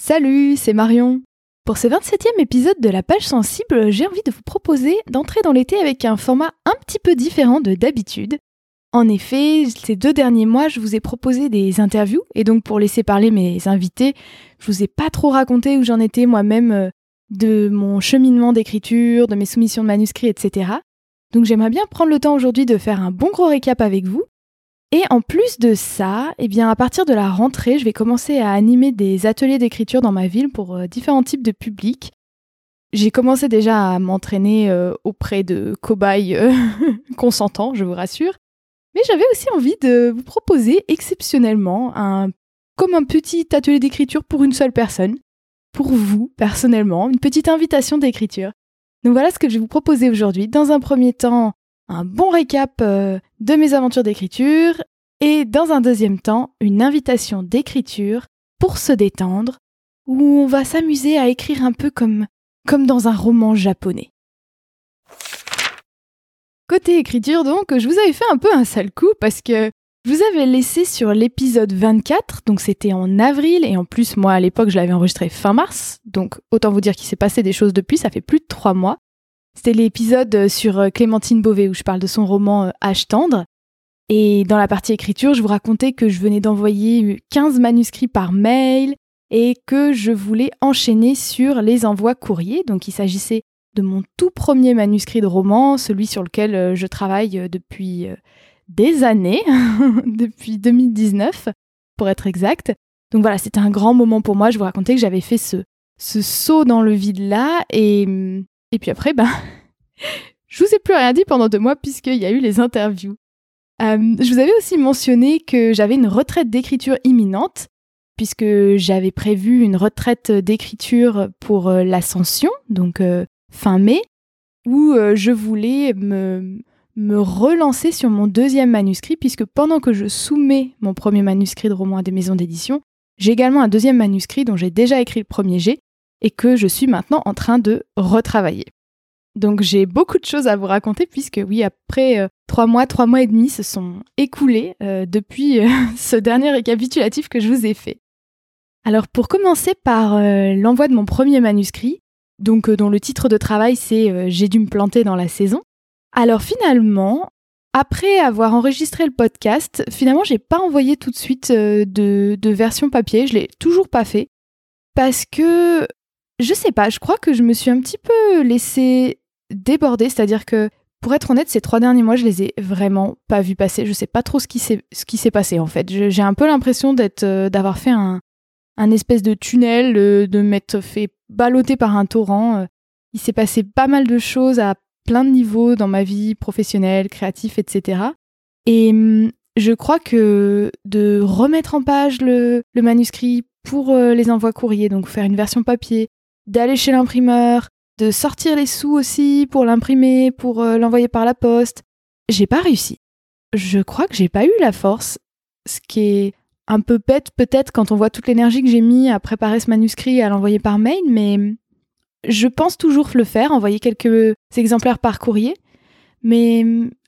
Salut, c'est Marion. Pour ce 27e épisode de la page sensible, j'ai envie de vous proposer d'entrer dans l'été avec un format un petit peu différent de d'habitude. En effet, ces deux derniers mois, je vous ai proposé des interviews, et donc pour laisser parler mes invités, je vous ai pas trop raconté où j'en étais moi-même euh, de mon cheminement d'écriture, de mes soumissions de manuscrits, etc. Donc j'aimerais bien prendre le temps aujourd'hui de faire un bon gros récap avec vous, et en plus de ça, eh bien, à partir de la rentrée, je vais commencer à animer des ateliers d'écriture dans ma ville pour euh, différents types de publics. J'ai commencé déjà à m'entraîner euh, auprès de cobayes euh, consentants, je vous rassure. Mais j'avais aussi envie de vous proposer exceptionnellement un, comme un petit atelier d'écriture pour une seule personne, pour vous personnellement, une petite invitation d'écriture. Donc voilà ce que je vais vous proposer aujourd'hui. Dans un premier temps, un bon récap euh, de mes aventures d'écriture et dans un deuxième temps, une invitation d'écriture pour se détendre où on va s'amuser à écrire un peu comme, comme dans un roman japonais. Côté écriture donc, je vous avais fait un peu un sale coup parce que je vous avais laissé sur l'épisode 24, donc c'était en avril, et en plus moi à l'époque je l'avais enregistré fin mars, donc autant vous dire qu'il s'est passé des choses depuis, ça fait plus de trois mois. C'était l'épisode euh, sur euh, Clémentine Beauvais où je parle de son roman euh, tendre. Et dans la partie écriture, je vous racontais que je venais d'envoyer 15 manuscrits par mail et que je voulais enchaîner sur les envois courriers. Donc il s'agissait de mon tout premier manuscrit de roman, celui sur lequel je travaille depuis des années, depuis 2019 pour être exact. Donc voilà, c'était un grand moment pour moi. Je vous racontais que j'avais fait ce, ce saut dans le vide là et hum, et puis après, ben, je vous ai plus rien dit pendant deux mois puisqu'il y a eu les interviews. Euh, je vous avais aussi mentionné que j'avais une retraite d'écriture imminente, puisque j'avais prévu une retraite d'écriture pour euh, l'ascension, donc euh, fin mai, où je voulais me, relancer sur mon deuxième manuscrit, puisque pendant que je soumets mon premier manuscrit de roman à des maisons d'édition, j'ai également un deuxième manuscrit dont j'ai déjà écrit le premier jet et que je suis maintenant en train de retravailler. Donc j'ai beaucoup de choses à vous raconter puisque oui, après euh, trois mois, trois mois et demi se sont écoulés euh, depuis euh, ce dernier récapitulatif que je vous ai fait. Alors pour commencer par l'envoi de mon premier manuscrit, donc dont le titre de travail c'est J'ai dû me planter dans la saison. Alors finalement, après avoir enregistré le podcast, finalement j'ai pas envoyé tout de suite de, de version papier, je l'ai toujours pas fait parce que je sais pas, je crois que je me suis un petit peu laissée déborder, c'est-à-dire que pour être honnête, ces trois derniers mois, je les ai vraiment pas vus passer. Je sais pas trop ce qui s'est passé en fait. J'ai un peu l'impression euh, d'avoir fait un un espèce de tunnel, euh, de m'être fait balloter par un torrent. Euh. Il s'est passé pas mal de choses à plein de niveaux dans ma vie professionnelle, créative, etc. Et hum, je crois que de remettre en page le, le manuscrit pour les envois courriers, donc faire une version papier, d'aller chez l'imprimeur, de sortir les sous aussi pour l'imprimer, pour euh, l'envoyer par la poste. J'ai pas réussi. Je crois que j'ai pas eu la force, ce qui est un peu bête peut-être quand on voit toute l'énergie que j'ai mis à préparer ce manuscrit et à l'envoyer par mail, mais je pense toujours le faire, envoyer quelques exemplaires par courrier. Mais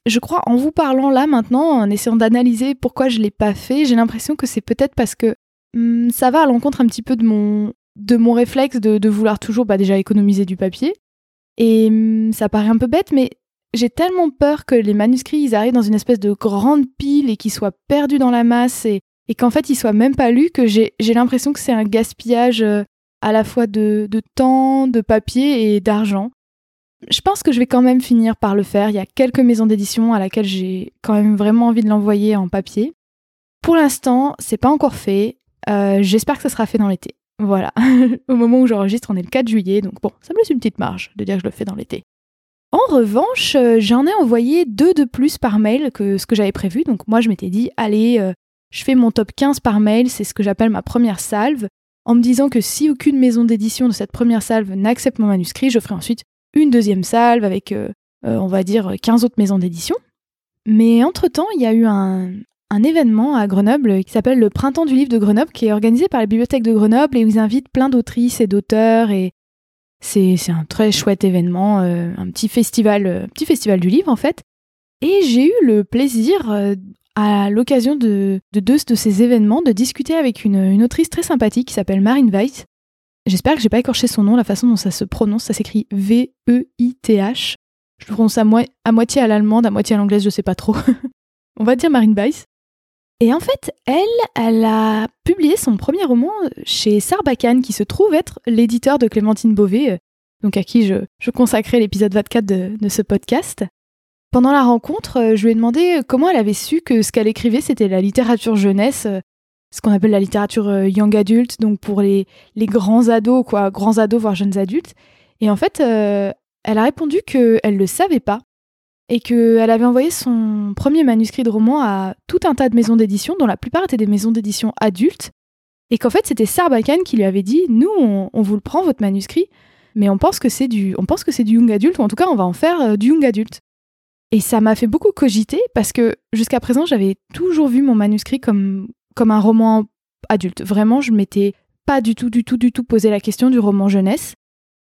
je crois en vous parlant là maintenant, en essayant d'analyser pourquoi je l'ai pas fait, j'ai l'impression que c'est peut-être parce que hmm, ça va à l'encontre un petit peu de mon de mon réflexe de, vouloir toujours bah, déjà économiser du papier. Et hum, ça paraît un peu bête, mais j'ai tellement peur que les manuscrits ils arrivent dans une espèce de grande pile et qu'ils soient perdus dans la masse et, qu'en fait ils soient même pas lus que j'ai l'impression que c'est un gaspillage euh, à la fois de, de temps, de papier et d'argent. Je pense que je vais quand même finir par le faire. Il y a quelques maisons d'édition à laquelle j'ai quand même vraiment envie de l'envoyer en papier. Pour l'instant, c'est pas encore fait. Euh, j'espère que ce sera fait dans l'été. Voilà, au moment où j'enregistre, on est le 4 juillet, donc bon, ça me laisse une petite marge de dire que je le fais dans l'été. En revanche, euh, j'en ai envoyé deux de plus par mail que ce que j'avais prévu. Donc moi, je m'étais dit, allez, euh, je fais mon top 15 par mail, c'est ce que j'appelle ma première salve, en me disant que si aucune maison d'édition de cette première salve n'accepte mon manuscrit, je ferai ensuite une deuxième salve avec, euh, on va dire, 15 autres maisons d'édition. Mais entre-temps, il y a eu un, un événement à Grenoble qui s'appelle le Printemps du livre de Grenoble, qui est organisé par la bibliothèque de Grenoble et où ils invitent plein d'autrices et d'auteurs et c'est un très chouette événement, euh, un petit festival, euh, petit festival du livre en fait. Et j'ai eu le plaisir, euh, à l'occasion de, deux de ces événements, de discuter avec une, autrice très sympathique qui s'appelle Marine Weiss. J'espère que j'ai pas écorché son nom, la façon dont ça se prononce, ça s'écrit V-E-I-T-H. Je le prononce à, à moitié à l'allemande, à moitié à l'anglaise, je sais pas trop. On va dire Marine Weiss. Et en fait, elle, a publié son premier roman chez Sarbacane, qui se trouve être l'éditeur de Clémentine Beauvais, euh, donc à qui je, consacrais l'épisode 24 de, de, ce podcast. Pendant la rencontre, euh, je lui ai demandé comment elle avait su que ce qu'elle écrivait, c'était la littérature jeunesse, euh, ce qu'on appelle la littérature young adult, donc pour les, les grands ados, quoi, grands ados, voire jeunes adultes. Et en fait, elle a répondu qu'elle ne le savait pas, et qu'elle avait envoyé son premier manuscrit de roman à tout un tas de maisons d'édition, dont la plupart étaient des maisons d'édition adultes, et qu'en fait c'était Sarbacane qui lui avait dit nous on, vous le prend votre manuscrit, mais on pense que c'est du on pense que c'est du young adulte ou en tout cas on va en faire euh, du young adulte. Et ça m'a fait beaucoup cogiter parce que jusqu'à présent j'avais toujours vu mon manuscrit comme comme un roman adulte. Vraiment je m'étais pas du tout du tout du tout posé la question du roman jeunesse.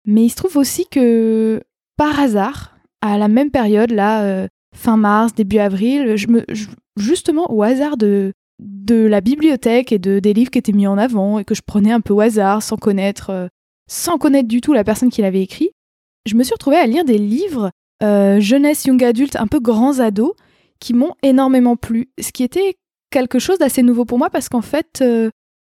Mais il se trouve aussi que par hasard, à la même période, là, euh, fin mars, début avril, je me, justement au hasard de, de la bibliothèque et de, des livres qui étaient mis en avant et que je prenais un peu au hasard sans connaître, euh, sans connaître du tout la personne qui l'avait écrit, je me suis retrouvée à lire des livres euh, jeunesse, young adulte, un peu grands ados, qui m'ont énormément plu. Ce qui était quelque chose d'assez nouveau pour moi parce qu'en fait,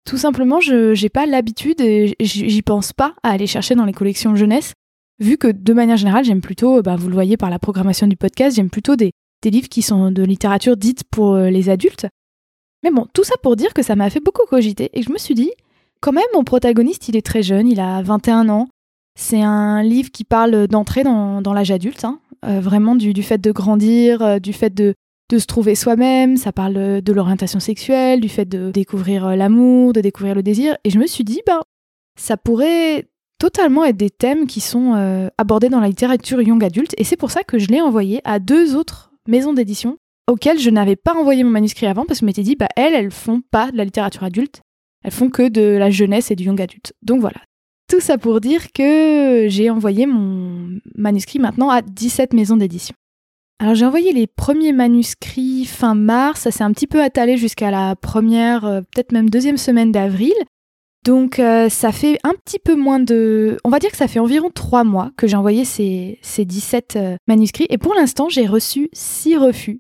tout simplement, je n'ai pas l'habitude et j'y pense pas à aller chercher dans les collections jeunesse vu que de manière générale, j'aime plutôt, bah, vous le voyez par la programmation du podcast, j'aime plutôt des, livres qui sont de littérature dite pour euh, les adultes. Mais bon, tout ça pour dire que ça m'a fait beaucoup cogiter et je me suis dit, quand même, mon protagoniste, il est très jeune, il a 21 ans. C'est un livre qui parle d'entrer dans, l'âge adulte, hein. euh, vraiment du, fait de grandir, euh, du fait de, de se trouver soi-même, ça parle de l'orientation sexuelle, du fait de découvrir l'amour, de découvrir le désir. Et je me suis dit, ben, ça pourrait totalement être des thèmes qui sont euh, abordés dans la littérature young adulte, et c'est pour ça que je l'ai envoyé à deux autres maisons d'édition auxquelles je n'avais pas envoyé mon manuscrit avant parce que je m'étais dit, bah elles, elles font pas de la littérature adulte, elles font que de la jeunesse et du young adulte. Donc voilà. Tout ça pour dire que j'ai envoyé mon manuscrit maintenant à 17 maisons d'édition. Alors j'ai envoyé les premiers manuscrits fin mars, ça s'est un petit peu attalé jusqu'à la première, euh, peut-être même deuxième semaine d'avril. Donc euh, ça fait un petit peu moins de... On va dire que ça fait environ trois mois que j'ai envoyé ces, ces 17 euh, manuscrits et pour l'instant j'ai reçu six refus.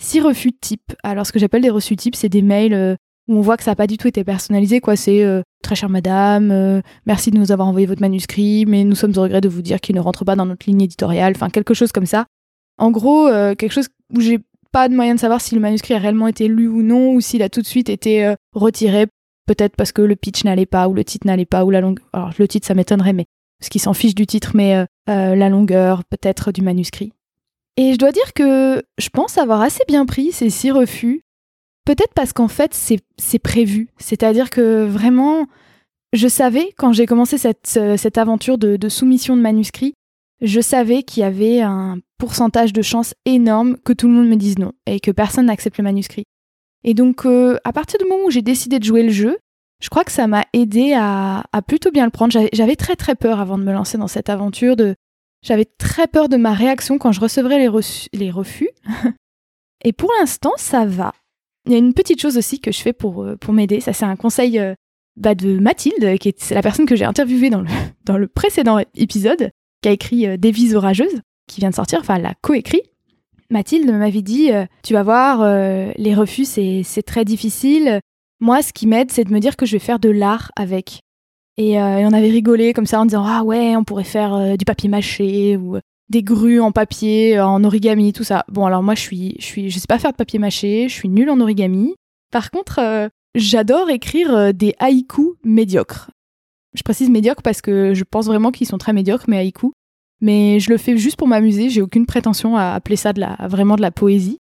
Six refus type. Alors ce que j'appelle des refus type, c'est des mails euh, où on voit que ça n'a pas du tout été personnalisé. quoi. C'est très chère madame, merci de nous avoir envoyé votre manuscrit, mais nous sommes au regret de vous dire qu'il ne rentre pas dans notre ligne éditoriale. Enfin quelque chose comme ça. En gros, quelque chose où j'ai pas de moyen de savoir si le manuscrit a réellement été lu ou non, ou s'il a tout de suite été retiré Peut-être parce que le pitch n'allait pas, ou le titre n'allait pas, ou la longueur. Alors, le titre, ça m'étonnerait, mais. Parce qu'ils s'en fichent du titre, mais euh, euh, la longueur, peut-être du manuscrit. Et je dois dire que je pense avoir assez bien pris ces six refus. Peut-être parce qu'en fait, c'est prévu. C'est-à-dire que vraiment, je savais, quand j'ai commencé cette, euh, cette aventure de, soumission de manuscrits, je savais qu'il y avait un pourcentage de chances énorme que tout le monde me dise non et que personne n'accepte le manuscrit. Et donc, euh, à partir du moment où j'ai décidé de jouer le jeu, je crois que ça m'a aidé à, plutôt bien le prendre. J'avais très très peur avant de me lancer dans cette aventure. J'avais très peur de ma réaction quand je recevrais les, refus. Et pour l'instant, ça va. Il y a une petite chose aussi que je fais pour, euh, m'aider. Ça, c'est un conseil euh, bah, de Mathilde, qui est la personne que j'ai interviewée dans le, précédent épisode, qui a écrit Des vies orageuses, qui vient de sortir, enfin, elle l'a coécrit. Mathilde m'avait dit euh, Tu vas voir, euh, les refus, c'est très difficile. Moi, ce qui m'aide, c'est de me dire que je vais faire de l'art avec. Et, euh, on avait rigolé comme ça en disant Ah ouais, on pourrait faire du papier mâché ou des grues en papier, en origami, tout ça. Bon, alors moi, je suis, je sais pas faire de papier mâché, je suis nulle en origami. Par contre, j'adore écrire des haïkus médiocres. Je précise médiocres parce que je pense vraiment qu'ils sont très médiocres, mais haïkus. Mais je le fais juste pour m'amuser, j'ai aucune prétention à appeler ça de la, vraiment de la poésie.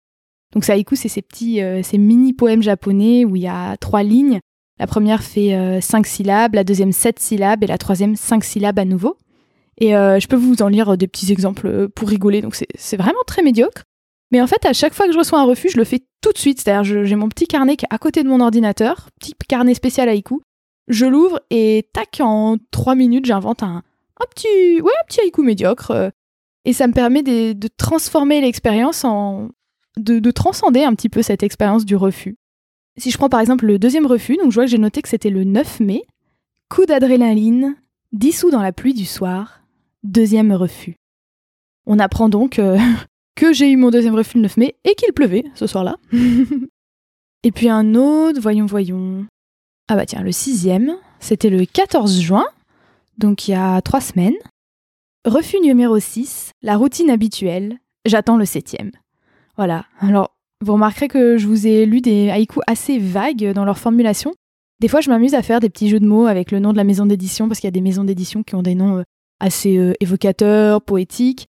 Donc, ça haïku, c'est ces petits, ces mini poèmes japonais où il y a trois lignes. La première fait cinq syllabes, la deuxième sept syllabes et la troisième cinq syllabes à nouveau. Et je peux vous en lire des petits exemples pour rigoler. Donc, c'est vraiment très médiocre. Mais en fait, à chaque fois que je reçois un refus, je le fais tout de suite. C'est-à-dire, j'ai mon petit carnet qui est à côté de mon ordinateur, petit carnet spécial haïku. Je l'ouvre et tac, en trois minutes, j'invente un, un petit, ouais, un petit haïku médiocre. Euh, et ça me permet de, transformer l'expérience en, de, transcender un petit peu cette expérience du refus. Si je prends par exemple le deuxième refus, donc je vois que j'ai noté que c'était le 9 mai, coup d'adrénaline, dissous dans la pluie du soir, deuxième refus. On apprend donc euh, que j'ai eu mon deuxième refus le 9 mai et qu'il pleuvait ce soir-là. et puis un autre, voyons, voyons. Ah bah tiens, le sixième, c'était le 14 juin, donc il y a trois semaines. Refus numéro 6, la routine habituelle, j'attends le septième. Voilà, alors vous remarquerez que je vous ai lu des haïkus assez vagues dans leur formulation. Des fois, je m'amuse à faire des petits jeux de mots avec le nom de la maison d'édition, parce qu'il y a des maisons d'édition qui ont des noms euh, assez euh, évocateurs, poétiques.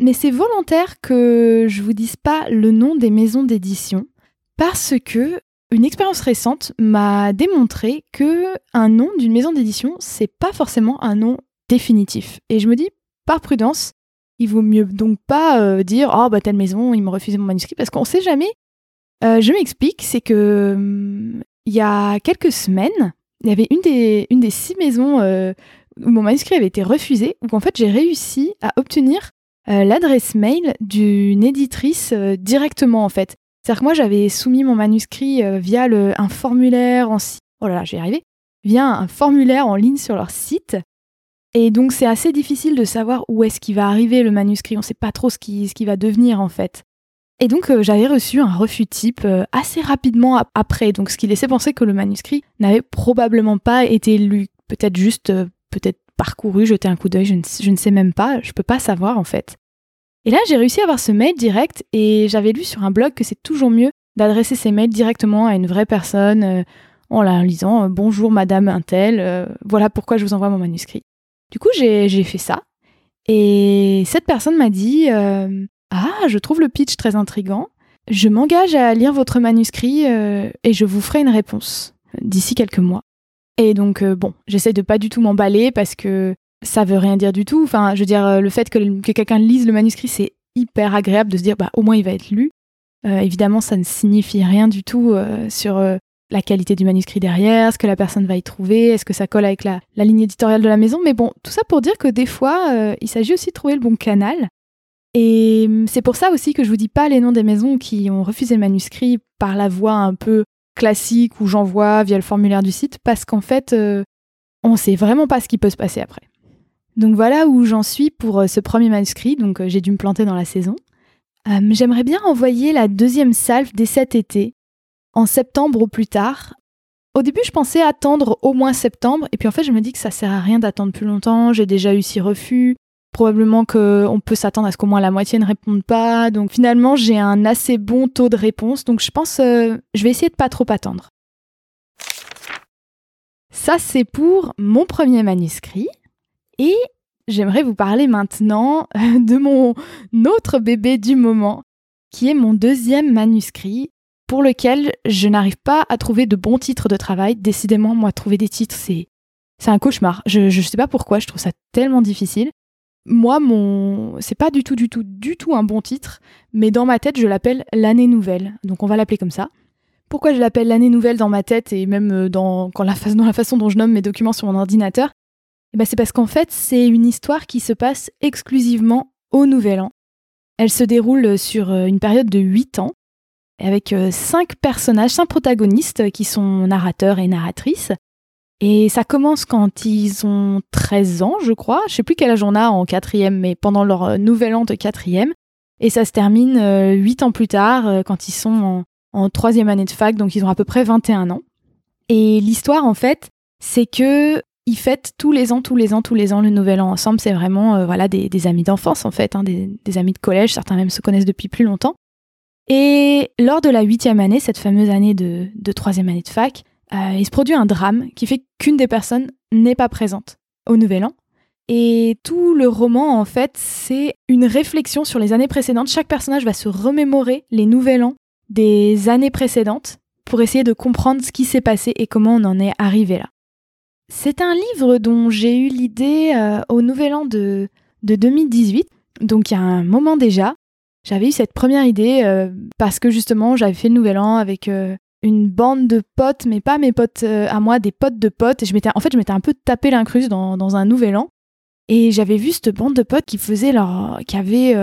Mais c'est volontaire que je vous dise pas le nom des maisons d'édition parce que une expérience récente m'a démontré que un nom d'une maison d'édition, c'est pas forcément un nom définitif. Et je me dis par prudence, il vaut mieux donc pas euh, dire oh bah telle maison, ils m'ont refusé mon manuscrit parce qu'on sait jamais. Euh, je m'explique, c'est que hum, il y a quelques semaines, il y avait une des, six maisons euh, où mon manuscrit avait été refusé, où en fait j'ai réussi à obtenir l'adresse mail d'une éditrice directement en fait. C'est-à-dire que moi j'avais soumis mon manuscrit euh, via un formulaire en oh là là, j'ai arrivé, via un formulaire en ligne sur leur site. Et donc c'est assez difficile de savoir où est-ce qu'il va arriver le manuscrit, on ne sait pas trop ce qui, ce qui va devenir en fait. Et donc j'avais reçu un refus type assez rapidement après, donc ce qui laissait penser que le manuscrit n'avait probablement pas été lu, peut-être juste, peut-être parcouru, jeté un coup d'œil, je, ne sais même pas, je peux pas savoir en fait. Et là, j'ai réussi à avoir ce mail direct et j'avais lu sur un blog que c'est toujours mieux d'adresser ses mails directement à une vraie personne euh, en la lisant euh, Bonjour Madame Intel, euh, voilà pourquoi je vous envoie mon manuscrit. Du coup, j'ai fait ça et cette personne m'a dit Ah, je trouve le pitch très intrigant. Je m'engage à lire votre manuscrit et je vous ferai une réponse d'ici quelques mois. Et donc, euh, bon, j'essaie de pas du tout m'emballer parce que ça veut rien dire du tout. Enfin, je veux dire, euh, le fait que, quelqu'un lise le manuscrit, c'est hyper agréable de se dire, bah, au moins il va être lu. Euh, évidemment, ça ne signifie rien du tout sur la qualité du manuscrit derrière, ce que la personne va y trouver, est-ce que ça colle avec la, ligne éditoriale de la maison. Mais bon, tout ça pour dire que des fois, il s'agit aussi de trouver le bon canal. Et hum, c'est pour ça aussi que je vous dis pas les noms des maisons qui ont refusé le manuscrit par la voie un peu classique où j'envoie via le formulaire du site parce qu'en fait, euh, on sait vraiment pas ce qui peut se passer après. Donc voilà où j'en suis pour euh, ce premier manuscrit, donc euh, j'ai dû me planter dans la saison. J'aimerais bien envoyer la deuxième salve dès cet été, en septembre ou plus tard. Au début, je pensais attendre au moins septembre, et puis en fait, je me dis que ça sert à rien d'attendre plus longtemps. J'ai déjà eu six refus, Probablement qu'on peut s'attendre à ce qu'au moins la moitié ne réponde pas. Donc finalement, j'ai un assez bon taux de réponse. Donc je pense, euh, je vais essayer de pas trop attendre. Ça, c'est pour mon premier manuscrit. Et j'aimerais vous parler maintenant euh, de mon autre bébé du moment, qui est mon deuxième manuscrit, pour lequel je n'arrive pas à trouver de bons titres de travail. Décidément, moi, trouver des titres, c'est, c'est un cauchemar. Je ne sais pas pourquoi, je trouve ça tellement difficile moi, mon, c'est pas du tout, du tout, du tout un bon titre, mais dans ma tête, je l'appelle l'année nouvelle. Donc on va l'appeler comme ça. Pourquoi je l'appelle l'année nouvelle dans ma tête et même euh, dans, la, façon dont je nomme mes documents sur mon ordinateur? Ben, C'est parce qu'en fait, c'est une histoire qui se passe exclusivement au Nouvel An. Elle se déroule sur euh, une période de 8 ans, avec euh, cinq personnages, cinq protagonistes qui sont narrateurs et narratrices. Et ça commence quand ils ont 13 ans, je crois. Je sais plus quel âge on a en quatrième, mais pendant leur euh, nouvel an de quatrième. Et ça se termine euh, huit ans plus tard, quand ils sont en, troisième année de fac, donc ils ont à peu près 21 ans. Et l'histoire, en fait, c'est que ils fêtent tous les ans, tous les ans, tous les ans le nouvel an ensemble. C'est vraiment voilà des, amis d'enfance, en fait, hein, des, amis de collège. Certains même se connaissent depuis plus longtemps. Et lors de la huitième année, cette fameuse année de, de troisième année de fac, euh, il se produit un drame qui fait qu'une des personnes n'est pas présente au Nouvel An. Et tout le roman, en fait, c'est une réflexion sur les années précédentes. Chaque personnage va se remémorer les Nouvel An des années précédentes pour essayer de comprendre ce qui s'est passé et comment on en est arrivé là. C'est un livre dont j'ai eu l'idée euh, au Nouvel An de, de 2018, donc il y a un moment déjà. J'avais eu cette première idée euh, parce que justement j'avais fait le Nouvel An avec euh, une bande de potes, mais pas mes potes à moi, des potes de potes. Et je en fait, je m'étais un peu tapé l'incruste dans, dans un Nouvel An. Et j'avais vu cette bande de potes qui faisaient leur, qui avaient,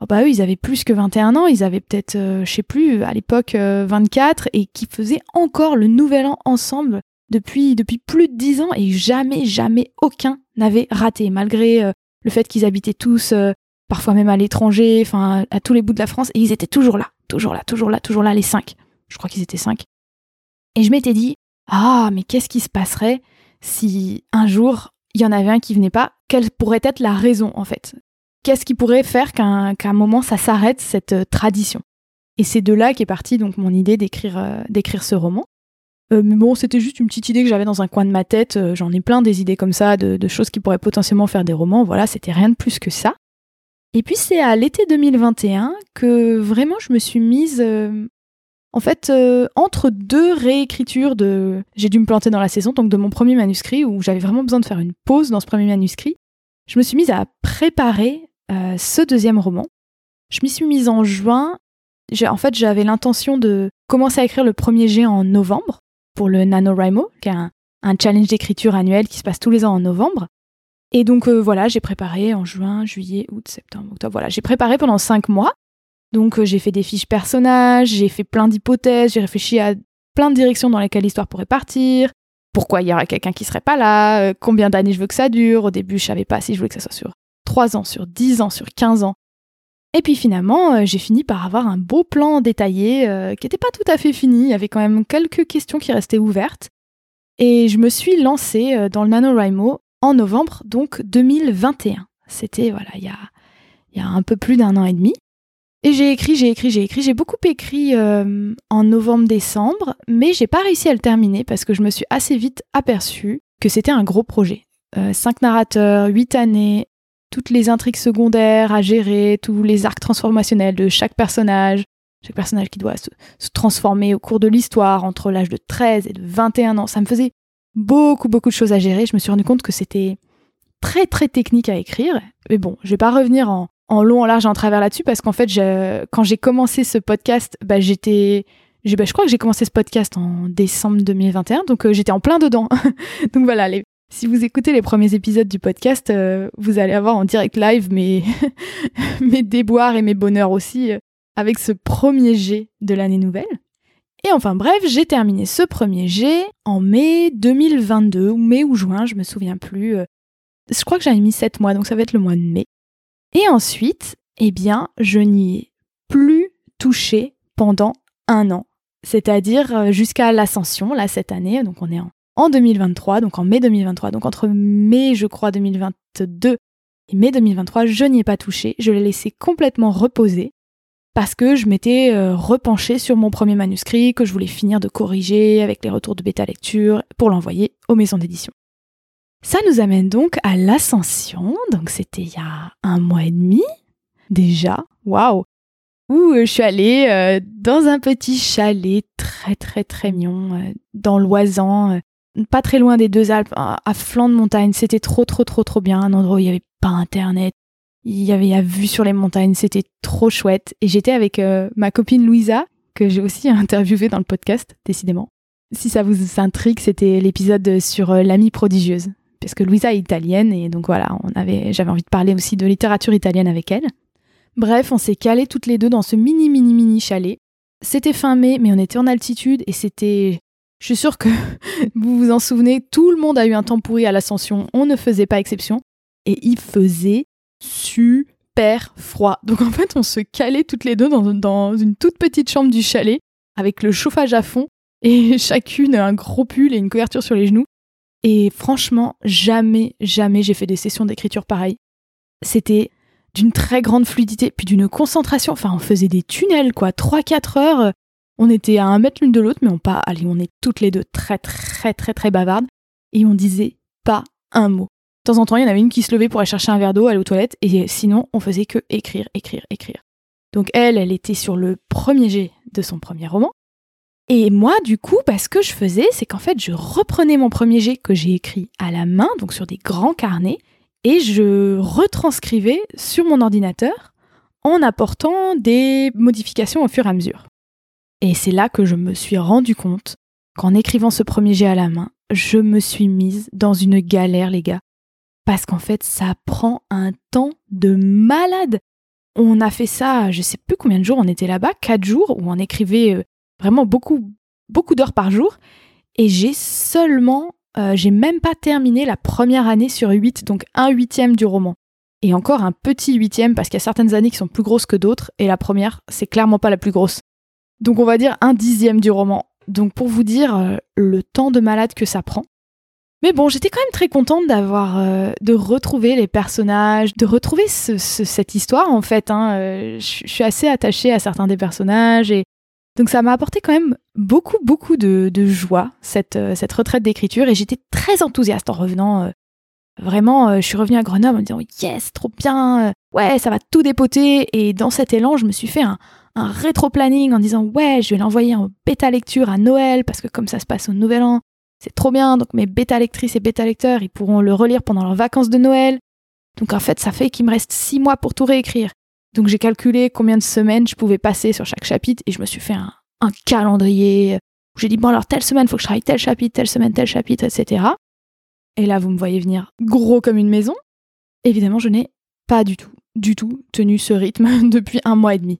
oh bah eux, ils avaient plus que 21 ans, ils avaient peut-être, je sais plus, à l'époque 24, et qui faisaient encore le Nouvel An ensemble depuis, depuis plus de dix ans et jamais, jamais aucun n'avait raté, malgré euh, le fait qu'ils habitaient tous, euh, parfois même à l'étranger, enfin à tous les bouts de la France, et ils étaient toujours là, toujours là, toujours là, toujours là, les cinq. Je crois qu'ils étaient cinq. Et je m'étais dit, ah, mais qu'est-ce qui se passerait si un jour il y en avait un qui venait pas? Quelle pourrait être la raison en fait? Qu'est-ce qui pourrait faire qu'à un, moment ça s'arrête cette euh, tradition? Et c'est de là qu'est partie donc mon idée d'écrire d'écrire ce roman. Euh, mais bon, c'était juste une petite idée que j'avais dans un coin de ma tête. Euh, j'en ai plein des idées comme ça, de, choses qui pourraient potentiellement faire des romans. Voilà, c'était rien de plus que ça. Et puis c'est à l'été 2021 que vraiment je me suis mise, euh, en fait, entre deux réécritures de... J'ai dû me planter dans la saison, donc de mon premier manuscrit, où j'avais vraiment besoin de faire une pause dans ce premier manuscrit. Je me suis mise à préparer ce deuxième roman. Je m'y suis mise en juin. En fait, j'avais l'intention de commencer à écrire le premier jet en novembre pour le NaNoWriMo, qui est un, challenge d'écriture annuel qui se passe tous les ans en novembre. Et donc euh, voilà, j'ai préparé en juin, juillet, août, septembre, octobre. Voilà, j'ai préparé pendant cinq mois. Donc euh, j'ai fait des fiches personnages, j'ai fait plein d'hypothèses, j'ai réfléchi à plein de directions dans lesquelles l'histoire pourrait partir. Pourquoi il y aura quelqu'un qui serait pas là euh, Combien d'années je veux que ça dure Au début, je savais pas si je voulais que ça soit sur trois ans, sur dix ans, sur quinze ans. Et puis finalement, euh, j'ai fini par avoir un beau plan détaillé euh, qui n'était pas tout à fait fini. Il y avait quand même quelques questions qui restaient ouvertes. Et je me suis lancée euh, dans le NaNoWriMo en novembre, donc 2021. C'était, voilà, il y a, il y a un peu plus d'un an et demi. Et j'ai écrit, j'ai écrit, j'ai écrit. J'ai beaucoup écrit en novembre-décembre, mais j'ai pas réussi à le terminer parce que je me suis assez vite aperçue que c'était un gros projet. cinq narrateurs, huit années, toutes les intrigues secondaires à gérer, tous les arcs transformationnels de chaque personnage, chaque personnage qui doit se, transformer au cours de l'histoire entre l'âge de 13 et de 21 ans. Ça me faisait beaucoup, beaucoup de choses à gérer. Je me suis rendu compte que c'était très, très technique à écrire. Mais bon, je vais pas revenir en, long, en large et en travers là-dessus parce qu'en fait, quand j'ai commencé ce podcast, bah, j'étais. Bah, je crois que j'ai commencé ce podcast en décembre 2021, donc euh, j'étais en plein dedans. donc voilà, si vous écoutez les premiers épisodes du podcast, euh, vous allez avoir en direct live mes, déboires et mes bonheurs aussi euh, avec ce premier jet de l'année nouvelle. Et enfin bref, j'ai terminé ce premier jet en mai 2022, ou mai ou juin, je me souviens plus. Euh. je crois que j'avais mis 7 mois, donc ça va être le mois de mai. Et ensuite, eh bien, je n'y ai plus touché pendant un an. C'est-à-dire jusqu'à l'ascension, là, cette année, donc on est en en 2023, donc en mai 2023, donc entre mai, je crois, 2022 et mai 2023, je n'y ai pas touché. Je l'ai laissé complètement reposer parce que je m'étais euh, repenchée sur mon premier manuscrit que je voulais finir de corriger avec les retours de bêta lecture pour l'envoyer aux maisons d'édition. Ça nous amène donc à l'ascension, donc c'était il y a un mois et demi déjà, waouh, où euh, je suis allée euh, dans un petit chalet très très très mignon dans l'Oisan, pas très loin des deux Alpes, à flanc de montagne. C'était trop, trop, trop, trop bien. Un endroit où il n'y avait pas Internet. Il y avait la vue sur les montagnes. C'était trop chouette. Et j'étais avec euh, ma copine Louisa, que j'ai aussi interviewée dans le podcast, décidément. Si ça vous intrigue, c'était l'épisode sur euh, l'amie prodigieuse. Parce que Louisa est italienne et donc voilà, j'avais envie de parler aussi de littérature italienne avec elle. Bref, on s'est calés toutes les deux dans ce mini, mini, mini chalet. C'était fin mai, mais on était en altitude et c'était je suis sûre que vous vous en souvenez, tout le monde a eu un temps pourri à l'ascension, on ne faisait pas exception, et il faisait super froid. Donc en fait, on se calait toutes les deux dans, une toute petite chambre du chalet, avec le chauffage à fond, et chacune un gros pull et une couverture sur les genoux. Et franchement, jamais, jamais j'ai fait des sessions d'écriture pareilles. C'était d'une très grande fluidité, puis d'une concentration. Enfin, on faisait des tunnels, quoi. 3-4 heures on était à un mètre l'une de l'autre, mais on pas, allez, on est toutes les deux très très très très bavardes et on disait pas un mot. De temps en temps, il y en avait une qui se levait pour aller chercher un verre d'eau, aller aux toilettes, et sinon, on faisait que écrire, écrire, écrire. Donc elle, elle était sur le premier jet de son premier roman. Et moi, du coup, bah, ce que je faisais, c'est qu'en fait, je reprenais mon premier jet que j'ai écrit à la main, donc sur des grands carnets, et je retranscrivais sur mon ordinateur en apportant des modifications au fur et à mesure. Et c'est là que je me suis rendu compte qu'en écrivant ce premier jet à la main, je me suis mise dans une galère, les gars. Parce qu'en fait, ça prend un temps de malade. On a fait ça, je sais plus combien de jours on était là-bas, quatre jours, où on écrivait euh, vraiment beaucoup, beaucoup d'heures par jour. Et j'ai seulement, euh, j'ai même pas terminé la première année sur huit, donc un huitième du roman. Et encore un petit huitième, parce qu'il y a certaines années qui sont plus grosses que d'autres, et la première, c'est clairement pas la plus grosse. Donc on va dire un dixième du roman. Donc pour vous dire euh, le temps de malade que ça prend. Mais bon, j'étais quand même très contente d'avoir, euh, de retrouver les personnages, de retrouver cette histoire en fait. Hein. Euh, je suis assez attachée à certains des personnages et donc ça m'a apporté quand même beaucoup, beaucoup de, joie cette, cette retraite d'écriture et j'étais très enthousiaste en revenant. vraiment, je suis revenue à Grenoble en me disant yes, trop bien, ouais, ça va tout dépoter et dans cet élan, je me suis fait un, un rétro-planning en disant ouais, je vais l'envoyer en bêta lecture à Noël parce que comme ça se passe au Nouvel An, c'est trop bien. Donc mes bêta lectrices et bêta lecteurs, ils pourront le relire pendant leurs vacances de Noël. Donc en fait, ça fait qu'il me reste six mois pour tout réécrire. Donc j'ai calculé combien de semaines je pouvais passer sur chaque chapitre et je me suis fait un, calendrier j'ai dit bon alors telle semaine faut que je travaille tel chapitre, telle semaine tel chapitre, etc. Et là vous me voyez venir gros comme une maison. Évidemment, je n'ai pas du tout, du tout tenu ce rythme depuis un mois et demi.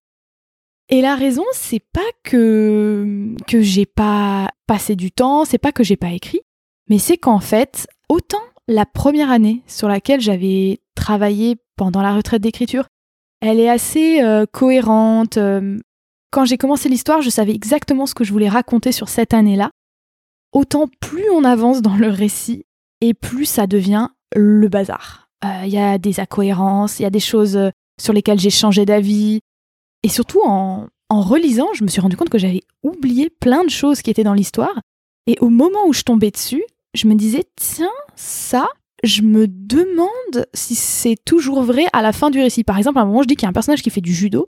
Et la raison, c'est pas que que j'ai pas passé du temps, c'est pas que j'ai pas écrit, mais c'est qu'en fait, autant la première année sur laquelle j'avais travaillé pendant la retraite d'écriture, elle est assez euh, cohérente. Euh, quand j'ai commencé l'histoire, je savais exactement ce que je voulais raconter sur cette année-là. Autant plus on avance dans le récit, et plus ça devient le bazar. Euh, il y a des incohérences, il y a des choses sur lesquelles j'ai changé d'avis, et surtout, en, relisant, je me suis rendu compte que j'avais oublié plein de choses qui étaient dans l'histoire. Et au moment où je tombais dessus, je me disais, tiens, ça, je me demande si c'est toujours vrai à la fin du récit. Par exemple, à un moment, je dis qu'il y a un personnage qui fait du judo,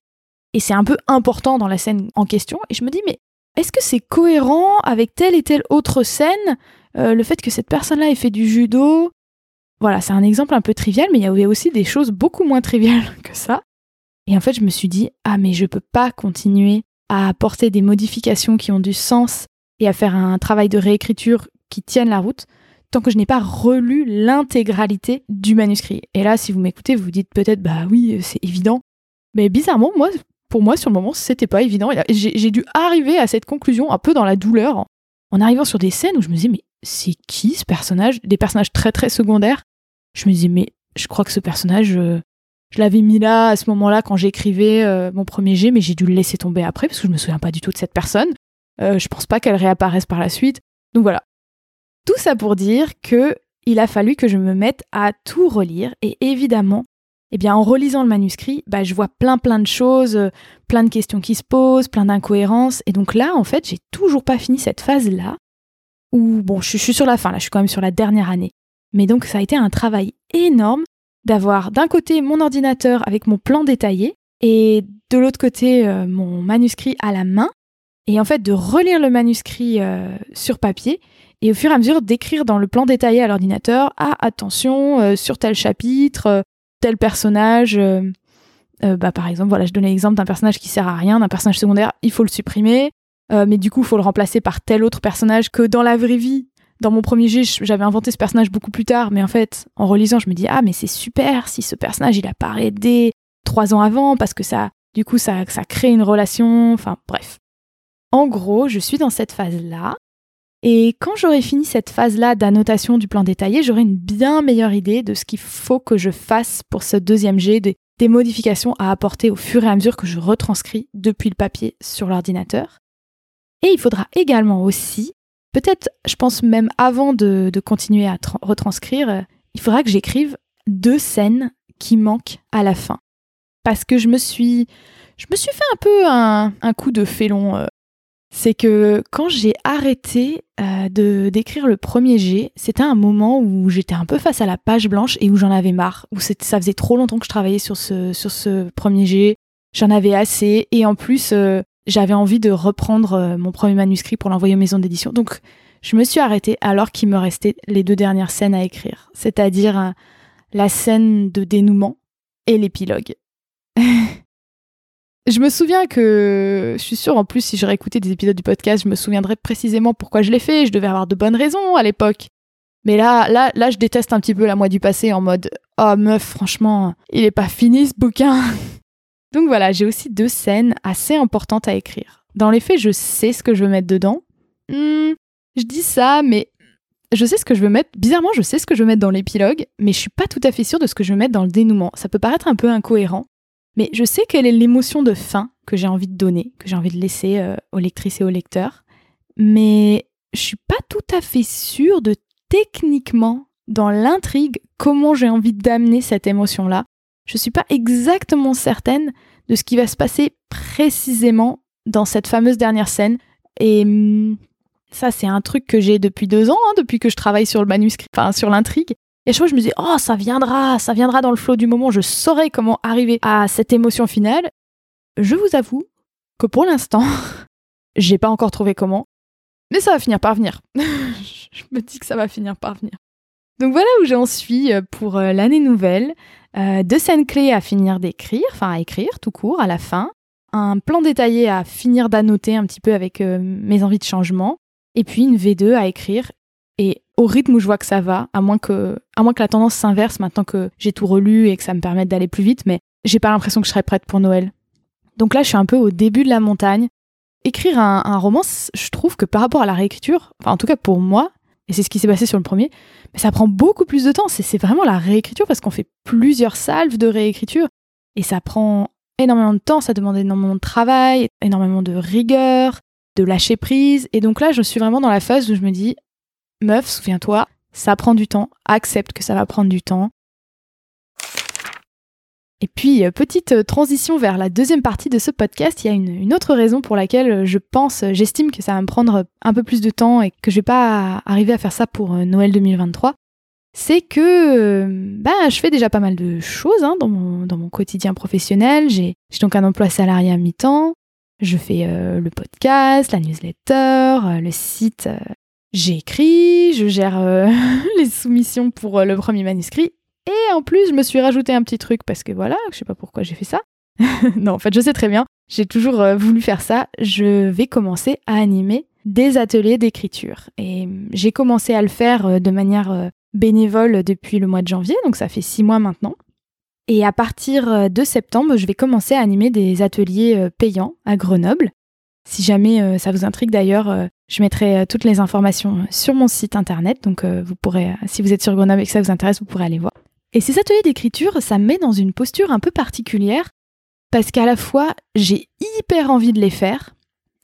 et c'est un peu important dans la scène en question, et je me dis, mais est-ce que c'est cohérent avec telle et telle autre scène, euh, le fait que cette personne-là ait fait du judo? Voilà, c'est un exemple un peu trivial, mais il y avait aussi des choses beaucoup moins triviales que ça. Et en fait, je me suis dit, ah mais je peux pas continuer à apporter des modifications qui ont du sens et à faire un travail de réécriture qui tienne la route tant que je n'ai pas relu l'intégralité du manuscrit. Et là, si vous m'écoutez, vous vous dites peut-être, bah oui, c'est évident. Mais bizarrement, moi, pour moi, sur le moment, c'était pas évident. J'ai dû arriver à cette conclusion un peu dans la douleur, en arrivant sur des scènes où je me disais, mais c'est qui ce personnage? Des personnages très très secondaires? Je me disais, mais je crois que ce personnage, euh, je l'avais mis là à ce moment-là quand j'écrivais euh, mon premier G, mais j'ai dû le laisser tomber après parce que je me souviens pas du tout de cette personne. Euh, je pense pas qu'elle réapparaisse par la suite. Donc voilà. Tout ça pour dire que il a fallu que je me mette à tout relire et évidemment, eh bien en relisant le manuscrit, bah, je vois plein plein de choses, euh, plein de questions qui se posent, plein d'incohérences et donc là en fait, j'ai toujours pas fini cette phase là où bon, je suis sur la fin là, je suis quand même sur la dernière année. Mais donc ça a été un travail énorme d'avoir d'un côté mon ordinateur avec mon plan détaillé et de l'autre côté euh, mon manuscrit à la main. Et en fait de relire le manuscrit euh, sur papier et au fur et à mesure d'écrire dans le plan détaillé à l'ordinateur ah attention euh, sur tel chapitre tel personnage bah, par exemple voilà je donnais l'exemple d'un personnage qui sert à rien d'un personnage secondaire il faut le supprimer mais du coup il faut le remplacer par tel autre personnage que dans la vraie vie dans mon premier jet, j'avais inventé ce personnage beaucoup plus tard, mais en fait, en relisant, je me dis ah mais c'est super si ce personnage il apparaît dès trois ans avant parce que ça, du coup, ça, ça crée une relation. Enfin bref. En gros, je suis dans cette phase là. Et quand j'aurai fini cette phase-là d'annotation du plan détaillé, j'aurai une bien meilleure idée de ce qu'il faut que je fasse pour ce deuxième des, des modifications à apporter au fur et à mesure que je retranscris depuis le papier sur l'ordinateur. Et il faudra également aussi peut-être, je pense même avant de, continuer à retranscrire, euh, il faudra que j'écrive deux scènes qui manquent à la fin. Parce que je me suis, je me suis fait un peu un, coup de félon. Euh. C'est que quand j'ai arrêté euh, de d'écrire le premier G, c'était un moment où j'étais un peu face à la page blanche et où j'en avais marre, où ça faisait trop longtemps que je travaillais sur ce, premier G. j'en avais assez et en plus j'avais envie de reprendre euh, mon premier manuscrit pour l'envoyer aux maisons d'édition. Donc je me suis arrêtée alors qu'il me restait les deux dernières scènes à écrire, c'est-à-dire euh, la scène de dénouement et l'épilogue. je me souviens que, je suis sûre en plus si j'aurais écouté des épisodes du podcast, je me souviendrais précisément pourquoi je l'ai fait, je devais avoir de bonnes raisons à l'époque. Mais là, là, là, je déteste un petit peu la moi du passé en mode Oh meuf, franchement, il est pas fini ce bouquin. Donc voilà, j'ai aussi deux scènes assez importantes à écrire. Dans les faits, je sais ce que je veux mettre dedans. Hmm, je dis ça, mais je sais ce que je veux mettre. Bizarrement, je sais ce que je veux mettre dans l'épilogue, mais je suis pas tout à fait sûre de ce que je veux mettre dans le dénouement. Ça peut paraître un peu incohérent, mais je sais quelle est l'émotion de fin que j'ai envie de donner, que j'ai envie de laisser euh, aux lectrices et aux lecteurs. Mais je suis pas tout à fait sûre de techniquement, dans l'intrigue, comment j'ai envie d'amener cette émotion-là. Je suis pas exactement certaine de ce qui va se passer précisément dans cette fameuse dernière scène. Et hum, ça, c'est un truc que j'ai depuis deux ans, hein, depuis que je travaille sur le manuscrit, enfin sur l'intrigue. Et chaque fois, je me dis, oh, ça viendra, ça viendra dans le flot du moment, je saurai comment arriver à cette émotion finale. Je vous avoue que pour l'instant, j'ai pas encore trouvé comment, mais ça va finir par venir. je me dis que ça va finir par venir. Donc voilà où j'en suis euh, pour euh, l'année nouvelle. Euh, deux scènes clés à finir d'écrire, enfin à écrire tout court à la fin. Un plan détaillé à finir d'annoter un petit peu avec mes envies de changement. Et puis une V2 à écrire. Et au rythme où je vois que ça va, à moins que, à moins que la tendance s'inverse maintenant que j'ai tout relu et que ça me permette d'aller plus vite, mais j'ai pas l'impression que je serai prête pour Noël. Donc là, je suis un peu au début de la montagne écrire un, roman, je trouve que par rapport à la réécriture, en tout cas pour moi, et c'est ce qui s'est passé sur le premier, mais ça prend beaucoup plus de temps. C'est vraiment la réécriture parce qu'on fait plusieurs salves de réécriture. Et ça prend énormément de temps, ça demande énormément de travail, énormément de rigueur, de lâcher prise. Et donc là, je suis vraiment dans la phase où je me dis, meuf, souviens-toi, ça prend du temps, accepte que ça va prendre du temps, et puis, euh, petite euh, transition vers la deuxième partie de ce podcast, il y a une, autre raison pour laquelle euh, je pense, j'estime que ça va me prendre un peu plus de temps et que je vais pas arriver à faire ça pour Noël 2023. C'est que bah, je fais déjà pas mal de choses hein, dans, mon, dans mon quotidien professionnel. J'ai donc un emploi salarié à mi-temps. Je fais le podcast, la newsletter, le site. J'écris, je gère les soumissions pour le premier manuscrit et en plus, je me suis rajouté un petit truc parce que voilà, je sais pas pourquoi j'ai fait ça. non, en fait, je sais très bien. J'ai toujours euh, voulu faire ça. Je vais commencer à animer des ateliers d'écriture. Et hum, j'ai commencé à le faire euh, de manière euh, bénévole depuis le mois de janvier, donc ça fait six mois maintenant. Et à partir de septembre, je vais commencer à animer des ateliers payants à Grenoble. Si jamais ça vous intrigue d'ailleurs, je mettrai toutes les informations sur mon site internet, donc vous pourrez, si vous êtes sur Grenoble et que ça vous intéresse, vous pourrez aller voir. Et ces ateliers d'écriture, ça me met dans une posture un peu particulière parce qu'à la fois, j'ai hyper envie de les faire.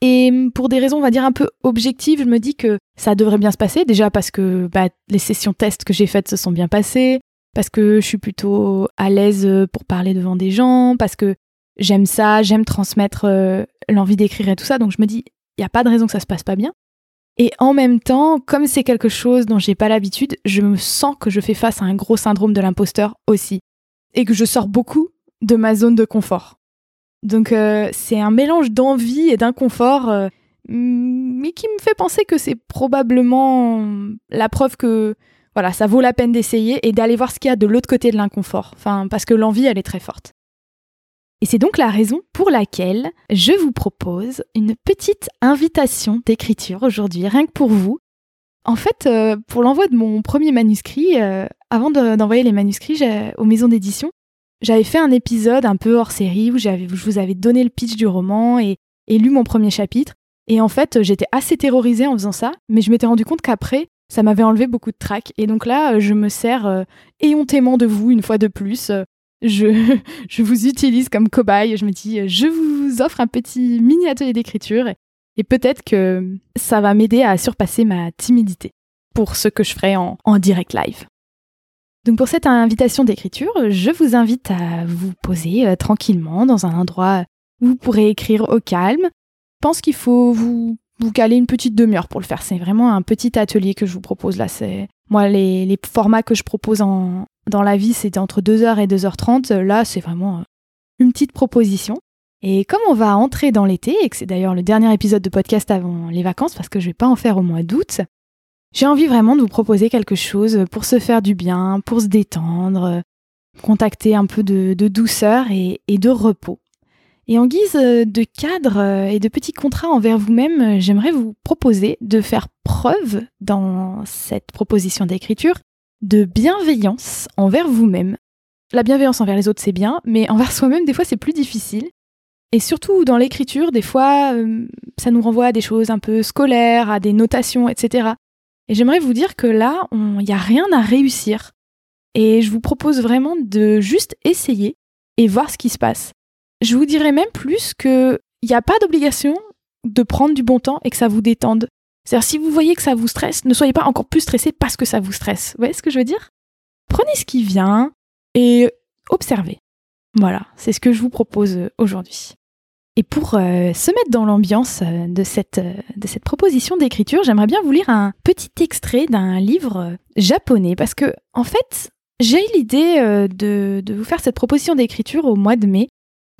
Et pour des raisons, on va dire, un peu objectives, je me dis que ça devrait bien se passer. Déjà parce que bah, les sessions tests que j'ai faites se sont bien passées, parce que je suis plutôt à l'aise pour parler devant des gens, parce que j'aime ça, j'aime transmettre euh, l'envie d'écrire et tout ça. Donc je me dis, il n'y a pas de raison que ça se passe pas bien. Et en même temps, comme c'est quelque chose dont j'ai pas l'habitude, je me sens que je fais face à un gros syndrome de l'imposteur aussi. Et que je sors beaucoup de ma zone de confort. Donc euh, c'est un mélange d'envie et d'inconfort, euh, mais qui me fait penser que c'est probablement la preuve que voilà, ça vaut la peine d'essayer et d'aller voir ce qu'il y a de l'autre côté de l'inconfort. Enfin, parce que l'envie, elle est très forte. Et c'est donc la raison pour laquelle je vous propose une petite invitation d'écriture aujourd'hui, rien que pour vous. En fait, euh, pour l'envoi de mon premier manuscrit, euh, avant d'envoyer les manuscrits aux maisons d'édition, j'avais fait un épisode un peu hors série où, je vous avais donné le pitch du roman et, lu mon premier chapitre. Et en fait, j'étais assez terrorisée en faisant ça, mais je m'étais rendu compte qu'après, ça m'avait enlevé beaucoup de trac. Et donc là, je me sers euh, éhontément de vous une fois de plus je, vous utilise comme cobaye. Je me dis, je vous offre un petit mini atelier d'écriture et peut-être que ça va m'aider à surpasser ma timidité pour ce que je ferai en, en direct live. Donc pour cette invitation d'écriture, je vous invite à vous poser euh, tranquillement dans un endroit où vous pourrez écrire au calme. Je pense qu'il faut vous, vous caler une petite demi-heure pour le faire. C'est vraiment un petit atelier que je vous propose là. C'est moi les, les formats que je propose en, dans la vie, c'était entre 2h et 2h30. Là, c'est vraiment euh, une petite proposition. Et comme on va entrer dans l'été, et que c'est d'ailleurs le dernier épisode de podcast avant les vacances, parce que je vais pas en faire au mois d'août, j'ai envie vraiment de vous proposer quelque chose pour se faire du bien, pour se détendre, contacter un peu de, douceur et, de repos. Et en guise de cadre et de petits contrats envers vous-même, j'aimerais vous proposer de faire preuve dans cette proposition d'écriture de bienveillance envers vous-même. La bienveillance envers les autres, c'est bien, mais envers soi-même, des fois, c'est plus difficile. Et surtout dans l'écriture, des fois, euh, ça nous renvoie à des choses un peu scolaires, à des notations, etc. Et j'aimerais vous dire que là, il n'y a rien à réussir. Et je vous propose vraiment de juste essayer et voir ce qui se passe. Je vous dirais même plus qu'il n'y a pas d'obligation de prendre du bon temps et que ça vous détende. C'est-à-dire, si vous voyez que ça vous stresse, ne soyez pas encore plus stressé parce que ça vous stresse. Vous voyez ce que je veux dire? Prenez ce qui vient et observez. Voilà, c'est ce que je vous propose aujourd'hui. Et pour euh, se mettre dans l'ambiance euh, de, cette, euh, de cette proposition d'écriture, j'aimerais bien vous lire un petit extrait d'un livre japonais parce que, en fait, j'ai eu l'idée de, de vous faire cette proposition d'écriture au mois de mai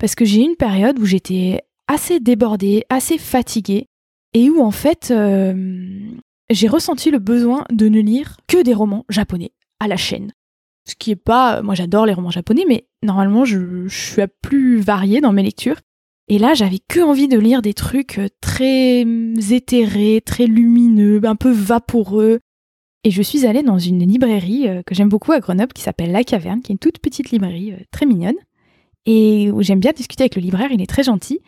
parce que j'ai eu une période où j'étais assez débordée, assez fatiguée et où, en fait, j'ai ressenti le besoin de ne lire que des romans japonais à la chaîne. Ce qui est pas, moi j'adore les romans japonais, mais normalement je, suis plus variée dans mes lectures. Et là, j'avais que envie de lire des trucs euh, très hum, éthérés, très lumineux, un peu vaporeux. Et je suis allée dans une librairie euh, que j'aime beaucoup à Grenoble qui s'appelle La Caverne, qui est une toute petite librairie euh, très mignonne. Et où j'aime bien discuter avec le libraire, il est très gentil.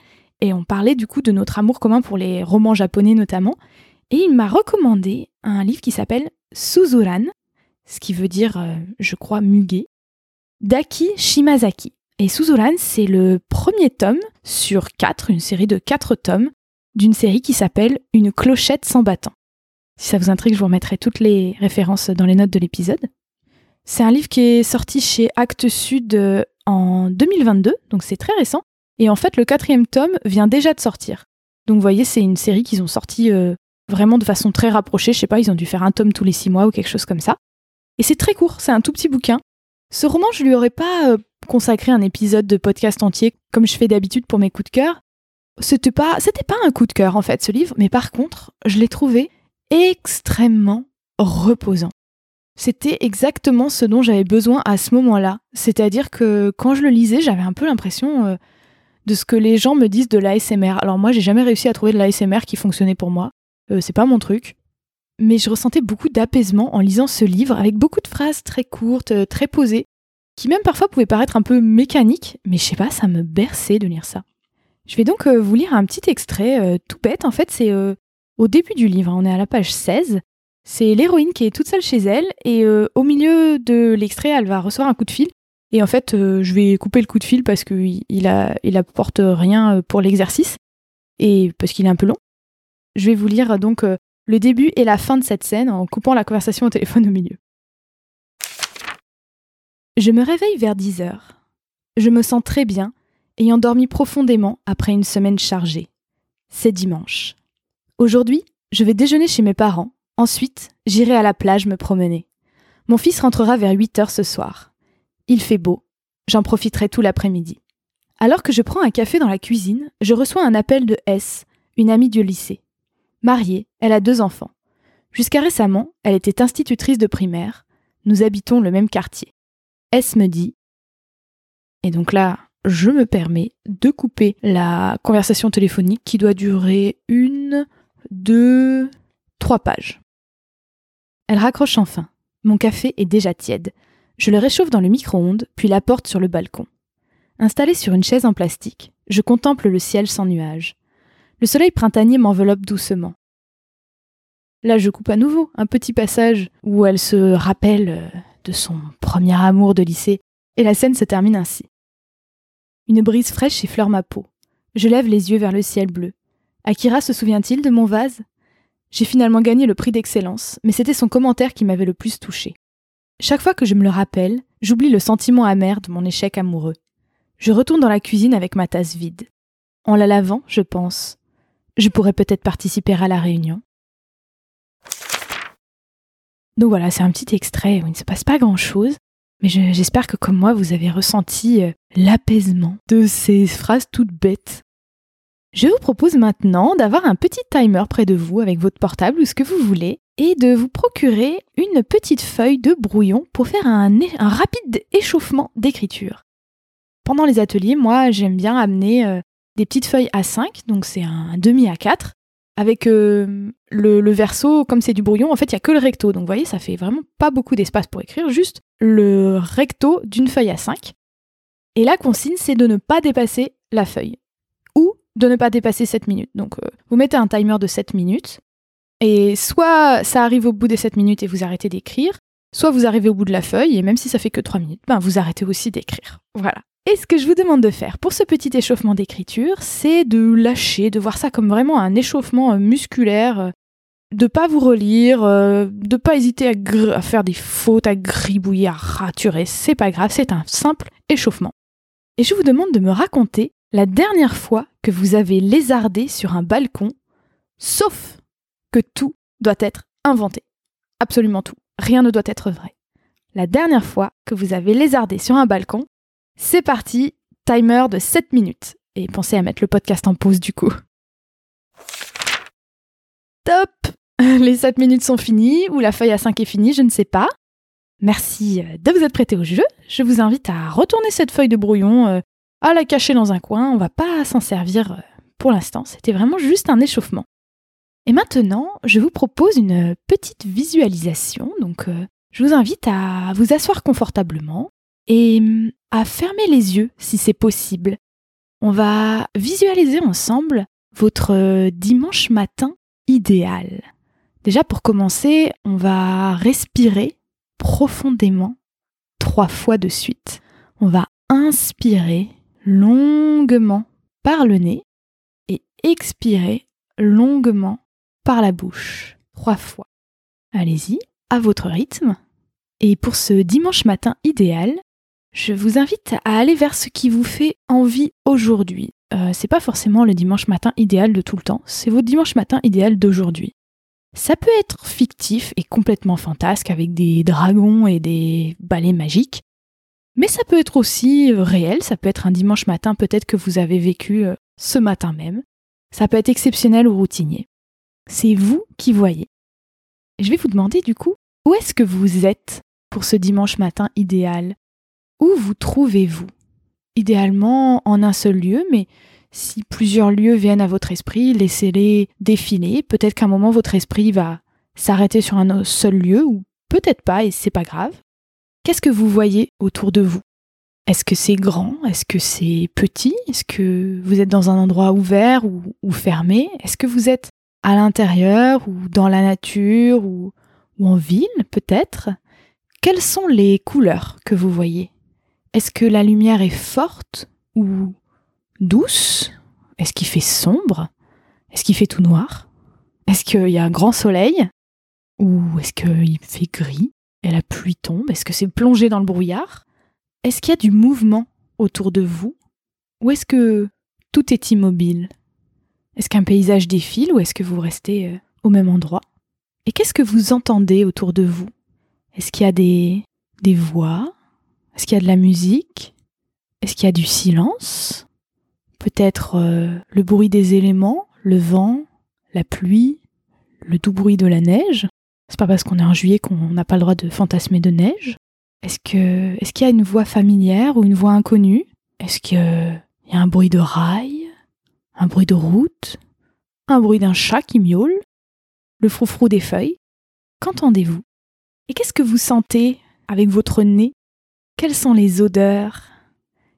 Et on parlait du coup de notre amour commun pour les romans japonais notamment. Et il m'a recommandé un livre qui s'appelle Suzuran, ce qui veut dire, je crois, muguet, d'Aki Shimazaki. Et Suzuran, c'est le premier tome sur quatre, une série de quatre tomes, d'une série qui s'appelle Une clochette sans battant. Si ça vous intrigue, je vous remettrai toutes les références dans les notes de l'épisode. C'est un livre qui est sorti chez Actes Sud euh, en 2022, donc c'est très récent. Et en fait, le quatrième tome vient déjà de sortir. Donc vous voyez, c'est une série qu'ils ont sorti euh, vraiment de façon très rapprochée. Je sais pas, ils ont dû faire un tome tous les six mois ou quelque chose comme ça. Et c'est très court, c'est un tout petit bouquin. Ce roman, je lui aurais pas euh, consacré un épisode de podcast entier comme je fais d'habitude pour mes coups de cœur. C'était pas, c'était pas un coup de cœur en fait ce livre, mais par contre, je l'ai trouvé extrêmement reposant. C'était exactement ce dont j'avais besoin à ce moment-là. C'est-à-dire que quand je le lisais, j'avais un peu l'impression euh, de ce que les gens me disent de l'ASMR. Alors moi, j'ai jamais réussi à trouver de l'ASMR qui fonctionnait pour moi. Euh, c'est pas mon truc. Mais je ressentais beaucoup d'apaisement en lisant ce livre avec beaucoup de phrases très courtes, euh, très posées, qui même parfois pouvaient paraître un peu mécaniques, mais je sais pas, ça me berçait de lire ça. Je vais donc euh, vous lire un petit extrait tout bête. En fait, c'est au début du livre, on est à la page 16. C'est l'héroïne qui est toute seule chez elle et au milieu de l'extrait, elle va recevoir un coup de fil. Et en fait, je vais couper le coup de fil parce qu'il il, apporte rien pour l'exercice et parce qu'il est un peu long. Je vais vous lire donc le début et la fin de cette scène en coupant la conversation au téléphone au milieu. Je me réveille vers 10 heures. Je me sens très bien, ayant dormi profondément après une semaine chargée. C'est dimanche. Aujourd'hui, je vais déjeuner chez mes parents. Ensuite, j'irai à la plage me promener. Mon fils rentrera vers 8 heures ce soir. Il fait beau. J'en profiterai tout l'après-midi. Alors que je prends un café dans la cuisine, je reçois un appel de S, une amie du lycée. Mariée, elle a deux enfants. Jusqu'à récemment, elle était institutrice de primaire. Nous habitons le même quartier. S me dit. Et donc là, je me permets de couper la conversation téléphonique qui doit durer une, deux, trois pages. Elle raccroche enfin. Mon café est déjà tiède. Je le réchauffe dans le micro-ondes, puis la porte sur le balcon. Installé sur une chaise en plastique, je contemple le ciel sans nuages. Le soleil printanier m'enveloppe doucement. Là, je coupe à nouveau un petit passage où elle se rappelle euh, de son premier amour de lycée, et la scène se termine ainsi. Une brise fraîche effleure ma peau. Je lève les yeux vers le ciel bleu. Akira se souvient-il de mon vase? J'ai finalement gagné le prix d'excellence, mais c'était son commentaire qui m'avait le plus touché. Chaque fois que je me le rappelle, j'oublie le sentiment amer de mon échec amoureux. Je retourne dans la cuisine avec ma tasse vide. En la lavant, je pense. Je pourrais peut-être participer à la réunion. Donc voilà, c'est un petit extrait où il ne se passe pas grand-chose, Mais j'espère que comme moi, vous avez ressenti euh, l'apaisement de ces phrases toutes bêtes. Je vous propose maintenant d'avoir un petit timer près de vous avec votre portable ou ce que vous voulez et de vous procurer une petite feuille de brouillon pour faire un, rapide échauffement d'écriture. Pendant les ateliers, moi, j'aime bien amener euh, des petites feuilles A5, donc c'est un, demi A4, avec euh, le, verso, comme c'est du brouillon, en fait, il n'y a que le recto. Donc, vous voyez, ça fait vraiment pas beaucoup d'espace pour écrire, juste le recto d'une feuille A5. Et la consigne, c'est de ne pas dépasser la feuille. Ou de ne pas dépasser 7 minutes. Donc, euh, vous mettez un timer de 7 minutes. Et soit ça arrive au bout des 7 minutes et vous arrêtez d'écrire, soit vous arrivez au bout de la feuille et même si ça fait que 3 minutes, ben vous arrêtez aussi d'écrire. Voilà. Et ce que je vous demande de faire pour ce petit échauffement d'écriture, c'est de lâcher, de voir ça comme vraiment un échauffement euh, musculaire, euh, de pas vous relire, euh, de pas hésiter à, à, faire des fautes, à gribouiller, à raturer, c'est pas grave, c'est un simple échauffement. Et je vous demande de me raconter la dernière fois que vous avez lézardé sur un balcon, sauf que tout doit être inventé. Absolument tout. Rien ne doit être vrai. La dernière fois que vous avez lézardé sur un balcon, c'est parti, timer de 7 minutes. Et pensez à mettre le podcast en pause du coup. Top Les 7 minutes sont finies, ou la feuille à 5 est finie, je ne sais pas. Merci euh, de vous être prêté au jeu. Je vous invite à retourner cette feuille de brouillon, euh, à la cacher dans un coin. On va pas s'en servir euh, pour l'instant. C'était vraiment juste un échauffement. Et maintenant, je vous propose une petite visualisation. Donc, je vous invite à vous asseoir confortablement et hum, à fermer les yeux si c'est possible. On va visualiser ensemble votre euh, dimanche matin idéal. Déjà pour commencer, on va respirer profondément trois fois de suite. On va inspirer longuement par le nez et expirer longuement par la bouche trois fois. Allez-y, à votre rythme. Et pour ce dimanche matin idéal, je vous invite à aller vers ce qui vous fait envie aujourd'hui. Euh, c'est pas forcément le dimanche matin idéal de tout le temps, c'est votre dimanche matin idéal d'aujourd'hui. Ça peut être fictif et complètement fantasque avec des dragons et des balais magiques, mais ça peut être aussi réel, ça peut être un dimanche matin peut-être que vous avez vécu euh, ce matin même, ça peut être exceptionnel ou routinier. C'est vous qui voyez. je vais vous demander du coup, où est-ce que vous êtes pour ce dimanche matin idéal? Où vous trouvez-vous? Idéalement en un seul lieu, mais si plusieurs lieux viennent à votre esprit, laissez-les défiler. Peut-être qu'à un moment votre esprit va s'arrêter sur un seul lieu, ou peut-être pas, et c'est pas grave. Qu'est-ce que vous voyez autour de vous? Est-ce que c'est grand? Est-ce que c'est petit? Est-ce que vous êtes dans un endroit ouvert ou, ou fermé? Est-ce que vous êtes à l'intérieur ou dans la nature ou, en ville peut-être. Quelles sont les couleurs que vous voyez? Est-ce que la lumière est forte ou douce? Est-ce qu'il fait sombre? Est-ce qu'il fait tout noir? Est-ce qu'il y a un grand soleil? Ou est-ce qu'il fait gris? Et la pluie tombe? Est-ce que c'est plongé dans le brouillard? Est-ce qu'il y a du mouvement autour de vous? Ou est-ce que tout est immobile? Est-ce qu'un paysage défile ou est-ce que vous restez euh, au même endroit? Et qu'est-ce que vous entendez autour de vous? Est-ce qu'il y a des, voix? Est-ce qu'il y a de la musique? Est-ce qu'il y a du silence? Peut-être euh, le bruit des éléments, le vent, la pluie, le doux bruit de la neige? C'est pas parce qu'on est en juillet qu'on n'a pas le droit de fantasmer de neige? Est-ce qu'il y a une voix familière ou une voix inconnue? Est-ce qu'il y a un bruit de rail? Un bruit de route Un bruit d'un chat qui miaule Le froufrou des feuilles. Qu'entendez-vous? Et qu'est-ce que vous sentez avec votre nez? Quelles sont les odeurs?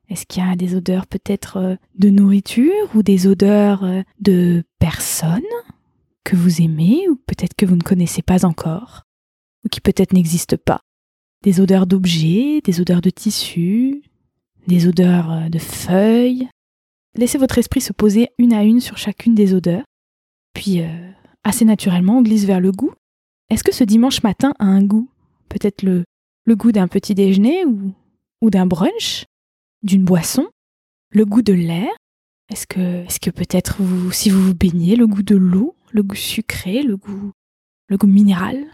Est-ce qu'il y a des odeurs peut-être euh, de nourriture ou des odeurs euh, de personnes que vous aimez ou peut-être que vous ne connaissez pas encore? Ou qui peut-être n'existent pas? Des odeurs d'objets, des odeurs de tissus, des odeurs euh, de feuilles? Laissez votre esprit se poser une à une sur chacune des odeurs. Puis, assez naturellement, on glisse vers le goût. Est-ce que ce dimanche matin a un goût? Peut-être le goût d'un petit déjeuner ou, d'un brunch, d'une boisson, le goût de l'air? Est-ce que, peut-être si vous vous baignez, le goût de l'eau, le goût sucré, le goût, le goût minéral?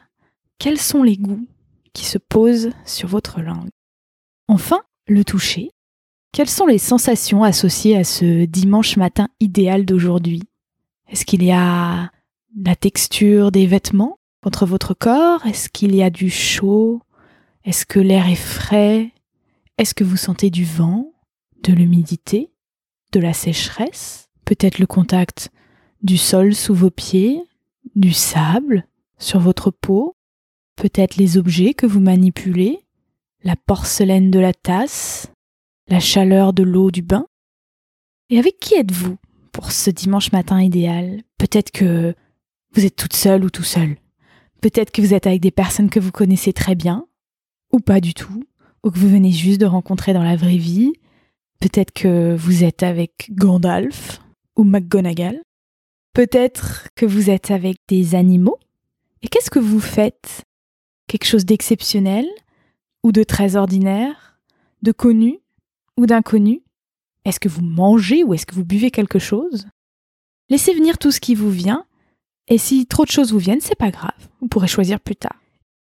Quels sont les goûts qui se posent sur votre langue? Enfin, le toucher. Quelles sont les sensations associées à ce dimanche matin idéal d'aujourd'hui? Est-ce qu'il y a la texture des vêtements contre votre corps? Est-ce qu'il y a du chaud? Est-ce que l'air est frais? Est-ce que vous sentez du vent, de l'humidité, de la sécheresse? Peut-être le contact du sol sous vos pieds, du sable sur votre peau? Peut-être les objets que vous manipulez? La porcelaine de la tasse? La chaleur de l'eau du bain? Et avec qui êtes-vous pour ce dimanche matin idéal? Peut-être que vous êtes toute seule ou tout seul. Peut-être que vous êtes avec des personnes que vous connaissez très bien, ou pas du tout, ou que vous venez juste de rencontrer dans la vraie vie. Peut-être que vous êtes avec Gandalf ou McGonagall. Peut-être que vous êtes avec des animaux. Et qu'est-ce que vous faites? Quelque chose d'exceptionnel ou de très ordinaire De connu? D'inconnu? Est-ce que vous mangez ou est-ce que vous buvez quelque chose? Laissez venir tout ce qui vous vient et si trop de choses vous viennent, c'est pas grave, vous pourrez choisir plus tard.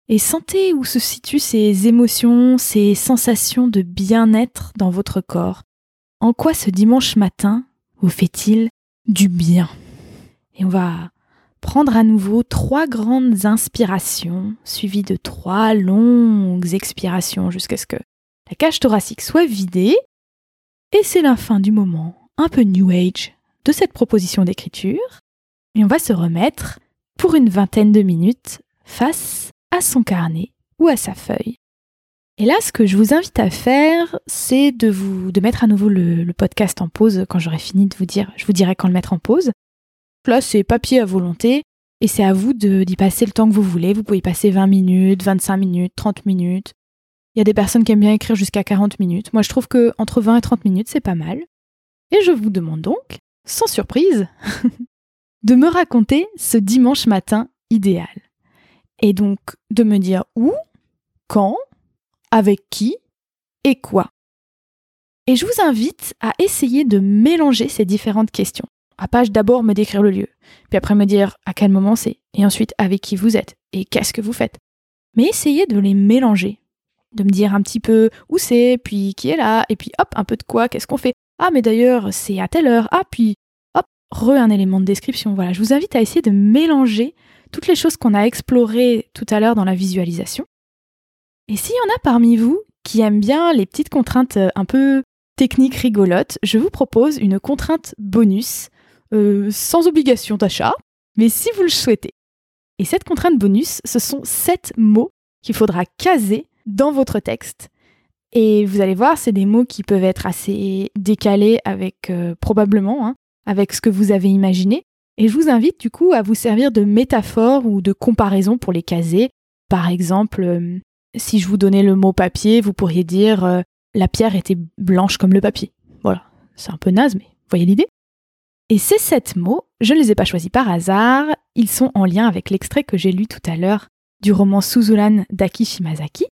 Et sentez où se situent ces émotions, ces sensations de bien-être dans votre corps. En quoi ce dimanche matin vous fait-il du bien? Et on va prendre à nouveau trois grandes inspirations, suivies de trois longues expirations jusqu'à ce que la cage thoracique soit vidée. Et c'est la fin du moment un peu New Age de cette proposition d'écriture et on va se remettre pour une vingtaine de minutes face à son carnet ou à sa feuille. Et là, ce que je vous invite à faire, c'est de vous de mettre à nouveau le, podcast en pause quand j'aurai fini de vous dire. Je vous dirai quand le mettre en pause. Là, c'est papier à volonté et c'est à vous d'y passer le temps que vous voulez. Vous pouvez y passer 20 minutes, 25 minutes, 30 minutes. Il y a des personnes qui aiment bien écrire jusqu'à 40 minutes. Moi, je trouve que entre 20 et 30 minutes, c'est pas mal. Et je vous demande donc, sans surprise, de me raconter ce dimanche matin idéal. Et donc de me dire où, quand, avec qui et quoi. Et je vous invite à essayer de mélanger ces différentes questions. À page d'abord me décrire le lieu, puis après me dire à quel moment c'est, et ensuite avec qui vous êtes, et qu'est-ce que vous faites. Mais essayez de les mélanger, de me dire un petit peu où c'est, puis qui est là, et puis hop, un peu de quoi, qu'est-ce qu'on fait. Ah mais d'ailleurs, c'est à telle heure, ah puis re un élément de description. Voilà, je vous invite à essayer de mélanger toutes les choses qu'on a explorées tout à l'heure dans la visualisation. Et s'il y en a parmi vous qui aiment bien les petites contraintes euh, un peu techniques rigolotes, je vous propose une contrainte bonus, euh, sans obligation d'achat, mais si vous le souhaitez. Et cette contrainte bonus, ce sont sept mots qu'il faudra caser dans votre texte. Et vous allez voir, c'est des mots qui peuvent être assez décalés avec euh, probablement hein, avec ce que vous avez imaginé. Et je vous invite du coup à vous servir de métaphore ou de comparaison pour les caser. Par exemple, euh, si je vous donnais le mot papier, vous pourriez dire euh, la pierre était blanche comme le papier. Voilà, c'est un peu naze, mais voyez l'idée Et ces sept mots, je ne les ai pas choisis par hasard, ils sont en lien avec l'extrait que j'ai lu tout à l'heure du roman Suzulan d'Aki Shimazaki.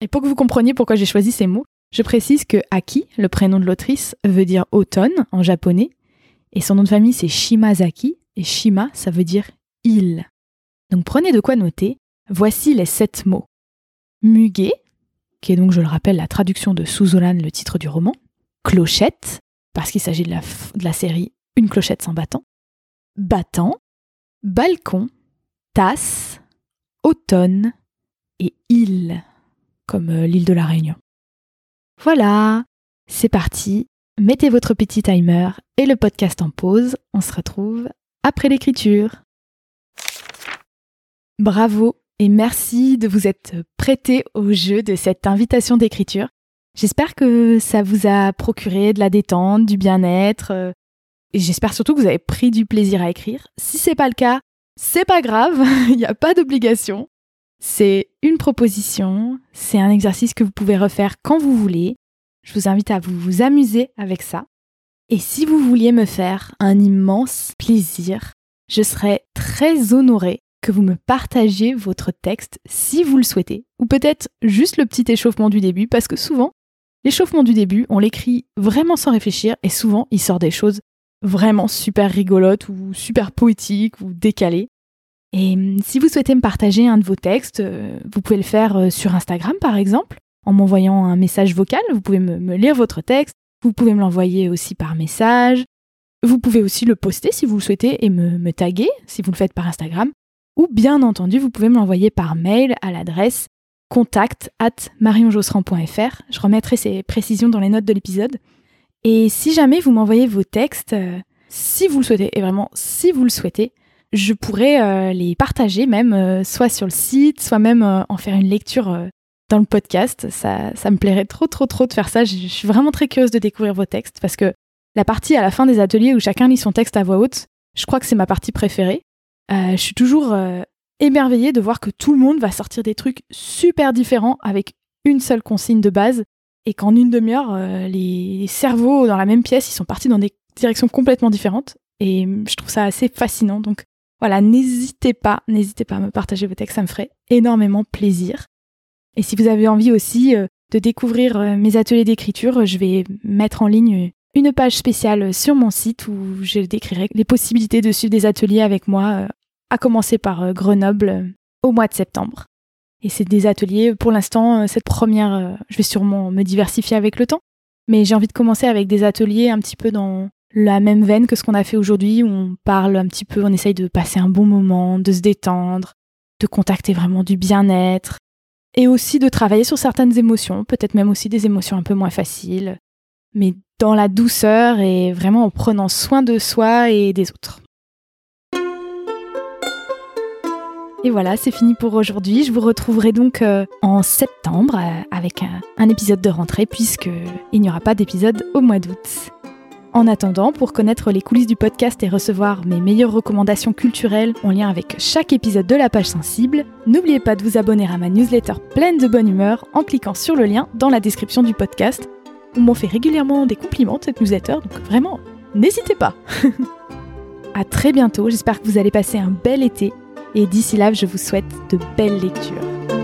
Et pour que vous compreniez pourquoi j'ai choisi ces mots, je précise que Aki, le prénom de l'autrice, veut dire automne en japonais, et son nom de famille, c'est Shimazaki. Et Shima, ça veut dire île. Donc prenez de quoi noter. Voici les sept mots. Muguet, qui est donc, je le rappelle, la traduction de Suzulan, le titre du roman. Clochette, parce qu'il s'agit de la, de la série Une clochette sans battant. Battant, balcon, tasse, automne et île, comme euh, l'île de la Réunion. Voilà, c'est parti, mettez votre petit timer et le podcast en pause. On se retrouve après l'écriture. Bravo et merci de vous être prêté au jeu de cette invitation d'écriture. J'espère que ça vous a procuré de la détente, du bien-être. Euh, et j'espère surtout que vous avez pris du plaisir à écrire. Si c'est pas le cas, c'est pas grave, il n'y a pas d'obligation. C'est une proposition, c'est un exercice que vous pouvez refaire quand vous voulez. Je vous invite à vous, amuser avec ça. Et si vous vouliez me faire un immense plaisir, je serais très honorée que vous me partagiez votre texte si vous le souhaitez, ou peut-être juste le petit échauffement du début, parce que souvent, l'échauffement du début, on l'écrit vraiment sans réfléchir, et souvent, il sort des choses vraiment super rigolotes, ou super poétiques, ou décalées. Et hum, si vous souhaitez me partager un de vos textes, euh, vous pouvez le faire euh, sur Instagram par exemple, en m'envoyant un message vocal. Vous pouvez me, lire votre texte. Vous pouvez me l'envoyer aussi par message. Vous pouvez aussi le poster si vous le souhaitez et me, me taguer si vous le faites par Instagram. Ou bien entendu, vous pouvez me l'envoyer par mail à l'adresse contact at marionjosserand.fr. Je remettrai ces précisions dans les notes de l'épisode. Et si jamais vous m'envoyez vos textes, euh, si vous le souhaitez, et vraiment si vous le souhaitez, je pourrais euh, les partager même, euh, soit sur le site, soit même en faire une lecture dans le podcast. Ça, ça me plairait trop, trop, trop de faire ça. Je, suis vraiment très curieuse de découvrir vos textes parce que la partie à la fin des ateliers où chacun lit son texte à voix haute, je crois que c'est ma partie préférée. je suis toujours émerveillée de voir que tout le monde va sortir des trucs super différents avec une seule consigne de base et qu'en une demi-heure, euh, les cerveaux dans la même pièce, ils sont partis dans des directions complètement différentes et je trouve ça assez fascinant. Donc voilà, n'hésitez pas, n'hésitez pas à me partager vos textes, ça me ferait énormément plaisir. Et si vous avez envie aussi euh, de découvrir euh, mes ateliers d'écriture, je vais mettre en ligne une page spéciale sur mon site où je décrirai les possibilités de suivre des ateliers avec moi à commencer par euh, Grenoble euh, au mois de septembre. Et c'est des ateliers, pour l'instant, euh, cette première, je vais sûrement me diversifier avec le temps, mais j'ai envie de commencer avec des ateliers un petit peu dans la même veine que ce qu'on a fait aujourd'hui, où on parle un petit peu, on essaye de passer un bon moment, de se détendre, de contacter vraiment du bien-être, et aussi de travailler sur certaines émotions, peut-être même aussi des émotions un peu moins faciles, mais dans la douceur et vraiment en prenant soin de soi et des autres. Et voilà, c'est fini pour aujourd'hui. Je vous retrouverai donc euh, en septembre euh, avec un, épisode de rentrée puisqu'il n'y aura pas d'épisode au mois d'août. En attendant, pour connaître les coulisses du podcast et recevoir mes meilleures recommandations culturelles en lien avec chaque épisode de la page sensible, n'oubliez pas de vous abonner à ma newsletter pleine de bonne humeur en cliquant sur le lien dans la description du podcast. On m'en fait régulièrement des compliments de cette newsletter, donc vraiment, n'hésitez pas. à très bientôt, j'espère que vous allez passer un bel été et d'ici là, je vous souhaite de belles lectures.